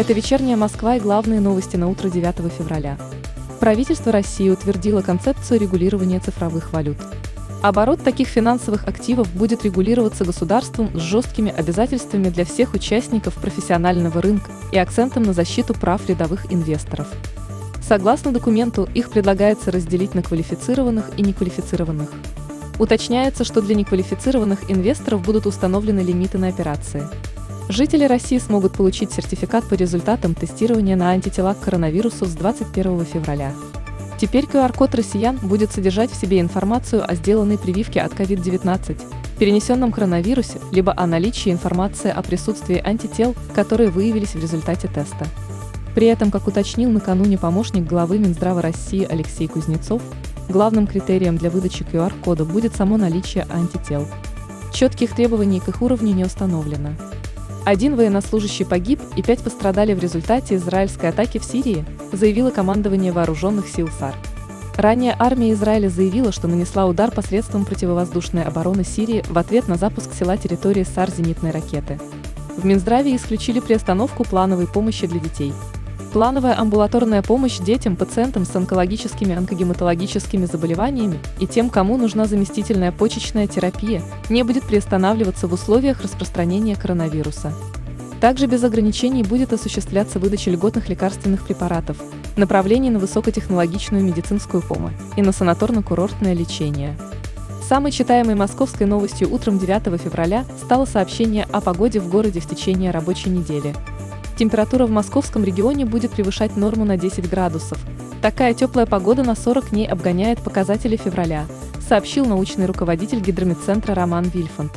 Это вечерняя Москва и главные новости на утро 9 февраля. Правительство России утвердило концепцию регулирования цифровых валют. Оборот таких финансовых активов будет регулироваться государством с жесткими обязательствами для всех участников профессионального рынка и акцентом на защиту прав рядовых инвесторов. Согласно документу, их предлагается разделить на квалифицированных и неквалифицированных. Уточняется, что для неквалифицированных инвесторов будут установлены лимиты на операции. Жители России смогут получить сертификат по результатам тестирования на антитела к коронавирусу с 21 февраля. Теперь QR-код россиян будет содержать в себе информацию о сделанной прививке от COVID-19, перенесенном коронавирусе, либо о наличии информации о присутствии антител, которые выявились в результате теста. При этом, как уточнил накануне помощник главы Минздрава России Алексей Кузнецов, главным критерием для выдачи QR-кода будет само наличие антител. Четких требований к их уровню не установлено. Один военнослужащий погиб и пять пострадали в результате израильской атаки в Сирии, заявило командование вооруженных сил САР. Ранее армия Израиля заявила, что нанесла удар посредством противовоздушной обороны Сирии в ответ на запуск села территории САР зенитной ракеты. В Минздраве исключили приостановку плановой помощи для детей. Плановая амбулаторная помощь детям, пациентам с онкологическими онкогематологическими заболеваниями и тем, кому нужна заместительная почечная терапия, не будет приостанавливаться в условиях распространения коронавируса. Также без ограничений будет осуществляться выдача льготных лекарственных препаратов, направлений на высокотехнологичную медицинскую помощь и на санаторно-курортное лечение. Самой читаемой московской новостью утром 9 февраля стало сообщение о погоде в городе в течение рабочей недели – Температура в московском регионе будет превышать норму на 10 градусов. Такая теплая погода на 40 дней обгоняет показатели февраля, сообщил научный руководитель гидромедцентра Роман Вильфанд.